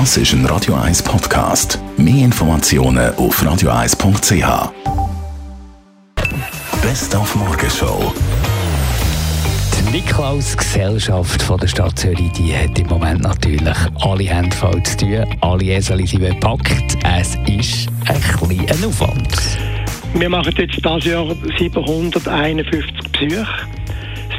Das ist ein Radio 1 Podcast. Mehr Informationen auf radio1.ch. Best auf Morgenshow. Die Niklaus-Gesellschaft von der Stadt Zürich die hat im Moment natürlich alle Hände voll zu tun. Alle Esel sind bepackt. Es ist ein bisschen ein Aufwand. Wir machen jetzt dieses Jahr 751 Besuche.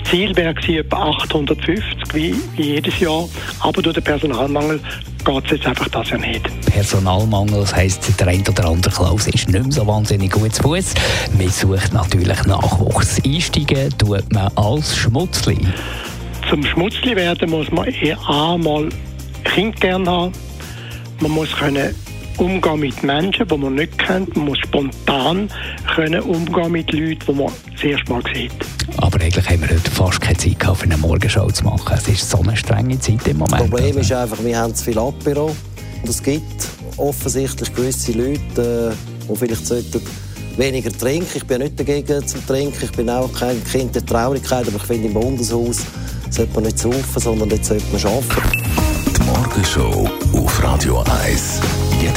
Ziel wäre etwa 850, wie, jedes Jahr. Aber durch den Personalmangel geht es jetzt einfach das Jahr nicht. Personalmangel, das heisst, der ein oder andere Klaus ist nicht mehr so wahnsinnig gut zu Fuß. Man sucht natürlich Nachwuchs. Einsteigen tut man als Schmutzli. Zum Schmutzli werden muss man eher einmal Kind gerne haben. Man muss können umgehen mit Menschen, die man nicht kennt. Man muss spontan können umgehen mit Leuten, die man das erste Mal sieht. Aber eigentlich haben wir heute fast keine Zeit gehabt, für eine Morgenshow zu machen. Es ist so eine strenge Zeit im Moment. Das Problem ist einfach, wir haben zu viel Apero. Und es gibt offensichtlich gewisse Leute, äh, die vielleicht sollten weniger trinken. Ich bin ja nicht dagegen zum Trinken. Ich bin auch kein Kind der Traurigkeit. Aber ich finde, im Bundeshaus sollte man nicht saufen, sondern dort sollte man arbeiten. Die Morgenshow auf Radio 1.